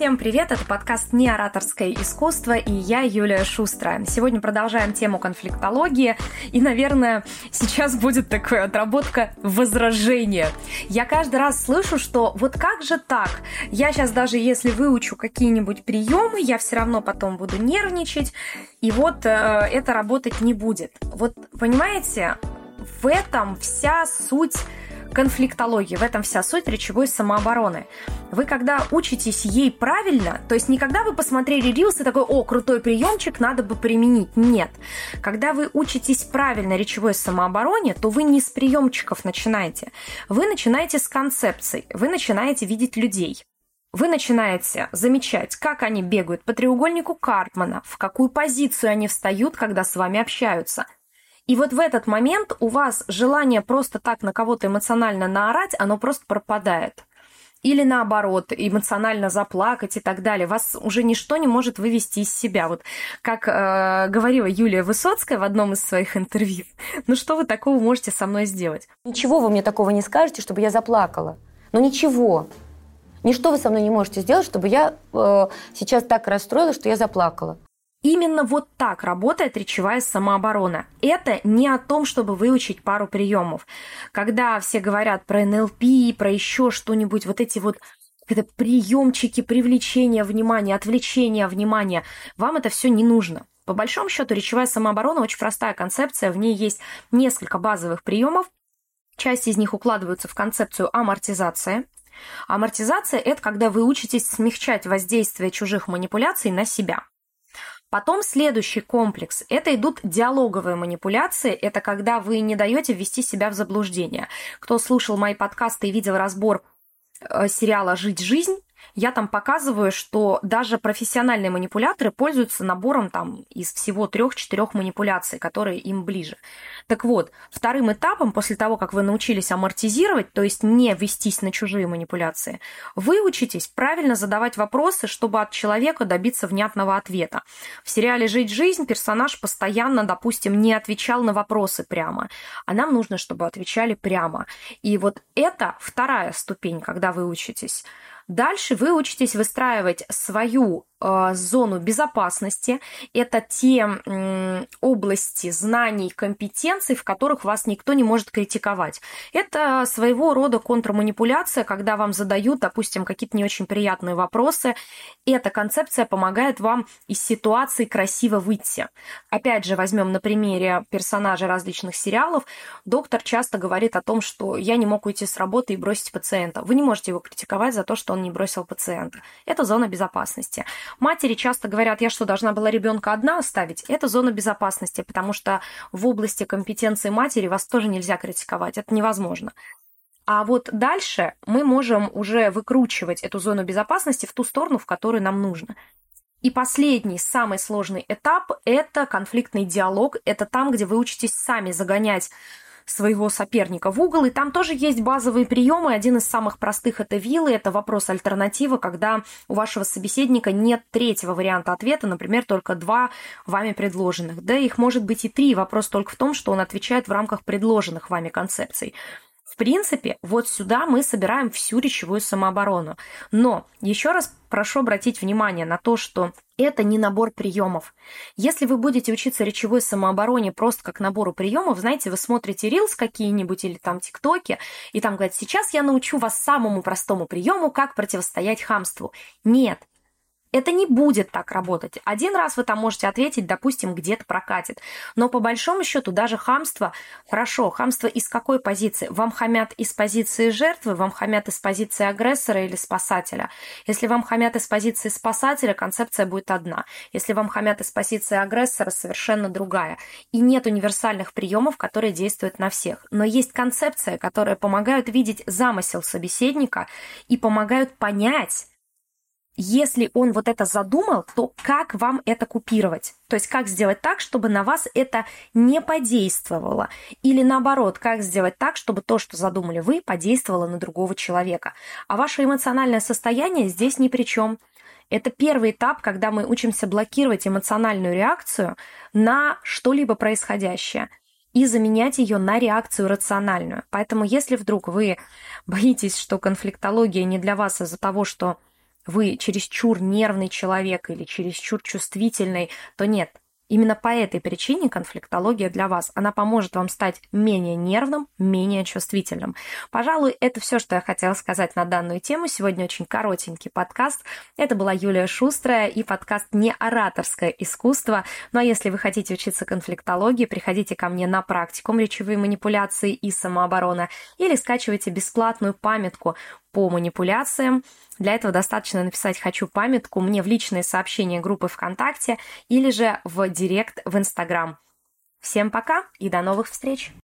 Всем привет, это подкаст «Не ораторское искусство» и я, Юлия Шустра. Сегодня продолжаем тему конфликтологии и, наверное, сейчас будет такая отработка возражения. Я каждый раз слышу, что вот как же так? Я сейчас даже если выучу какие-нибудь приемы, я все равно потом буду нервничать, и вот э, это работать не будет. Вот понимаете, в этом вся суть конфликтологии. В этом вся суть речевой самообороны. Вы когда учитесь ей правильно, то есть не когда вы посмотрели рилс и такой, о, крутой приемчик, надо бы применить. Нет. Когда вы учитесь правильно речевой самообороне, то вы не с приемчиков начинаете. Вы начинаете с концепций. Вы начинаете видеть людей. Вы начинаете замечать, как они бегают по треугольнику Карпмана, в какую позицию они встают, когда с вами общаются – и вот в этот момент у вас желание просто так на кого-то эмоционально наорать, оно просто пропадает. Или наоборот, эмоционально заплакать и так далее. Вас уже ничто не может вывести из себя. Вот как э, говорила Юлия Высоцкая в одном из своих интервью. Ну что вы такого можете со мной сделать? Ничего вы мне такого не скажете, чтобы я заплакала. Ну ничего. Ничто вы со мной не можете сделать, чтобы я э, сейчас так расстроилась, что я заплакала. Именно вот так работает речевая самооборона. Это не о том, чтобы выучить пару приемов. Когда все говорят про НЛП, про еще что-нибудь, вот эти вот это приемчики привлечения внимания, отвлечения внимания, вам это все не нужно. По большому счету, речевая самооборона очень простая концепция, в ней есть несколько базовых приемов, часть из них укладываются в концепцию амортизации. Амортизация – это когда вы учитесь смягчать воздействие чужих манипуляций на себя. Потом следующий комплекс – это идут диалоговые манипуляции. Это когда вы не даете ввести себя в заблуждение. Кто слушал мои подкасты и видел разбор э, сериала «Жить жизнь», я там показываю, что даже профессиональные манипуляторы пользуются набором там из всего трех-четырех манипуляций, которые им ближе. Так вот, вторым этапом, после того, как вы научились амортизировать, то есть не вестись на чужие манипуляции, вы учитесь правильно задавать вопросы, чтобы от человека добиться внятного ответа. В сериале «Жить жизнь» персонаж постоянно, допустим, не отвечал на вопросы прямо, а нам нужно, чтобы отвечали прямо. И вот это вторая ступень, когда вы учитесь. Дальше вы учитесь выстраивать свою зону безопасности. Это те области знаний, компетенций, в которых вас никто не может критиковать. Это своего рода контрманипуляция, когда вам задают, допустим, какие-то не очень приятные вопросы. Эта концепция помогает вам из ситуации красиво выйти. Опять же, возьмем на примере персонажей различных сериалов. Доктор часто говорит о том, что я не мог уйти с работы и бросить пациента. Вы не можете его критиковать за то, что он не бросил пациента. Это зона безопасности. Матери часто говорят, я что, должна была ребенка одна оставить? Это зона безопасности, потому что в области компетенции матери вас тоже нельзя критиковать. Это невозможно. А вот дальше мы можем уже выкручивать эту зону безопасности в ту сторону, в которую нам нужно. И последний, самый сложный этап – это конфликтный диалог. Это там, где вы учитесь сами загонять своего соперника в угол. И там тоже есть базовые приемы. Один из самых простых – это вилы, это вопрос альтернативы, когда у вашего собеседника нет третьего варианта ответа, например, только два вами предложенных. Да, их может быть и три. Вопрос только в том, что он отвечает в рамках предложенных вами концепций. В принципе, вот сюда мы собираем всю речевую самооборону. Но еще раз прошу обратить внимание на то, что это не набор приемов. Если вы будете учиться речевой самообороне просто как набору приемов, знаете, вы смотрите рилс какие-нибудь или там тиктоки, и там говорят, сейчас я научу вас самому простому приему, как противостоять хамству. Нет, это не будет так работать. Один раз вы там можете ответить, допустим, где-то прокатит. Но по большому счету даже хамство, хорошо, хамство из какой позиции? Вам хамят из позиции жертвы, вам хамят из позиции агрессора или спасателя? Если вам хамят из позиции спасателя, концепция будет одна. Если вам хамят из позиции агрессора, совершенно другая. И нет универсальных приемов, которые действуют на всех. Но есть концепция, которая помогают видеть замысел собеседника и помогают понять, если он вот это задумал, то как вам это купировать? То есть как сделать так, чтобы на вас это не подействовало? Или наоборот, как сделать так, чтобы то, что задумали вы, подействовало на другого человека? А ваше эмоциональное состояние здесь ни при чем. Это первый этап, когда мы учимся блокировать эмоциональную реакцию на что-либо происходящее и заменять ее на реакцию рациональную. Поэтому если вдруг вы боитесь, что конфликтология не для вас из-за того, что вы чересчур нервный человек или чересчур чувствительный, то нет, Именно по этой причине конфликтология для вас. Она поможет вам стать менее нервным, менее чувствительным. Пожалуй, это все, что я хотела сказать на данную тему. Сегодня очень коротенький подкаст. Это была Юлия Шустрая и подкаст «Не ораторское искусство». Ну а если вы хотите учиться конфликтологии, приходите ко мне на практикум речевые манипуляции и самооборона или скачивайте бесплатную памятку по манипуляциям. Для этого достаточно написать «хочу памятку» мне в личные сообщения группы ВКонтакте или же в директ в Инстаграм. Всем пока и до новых встреч!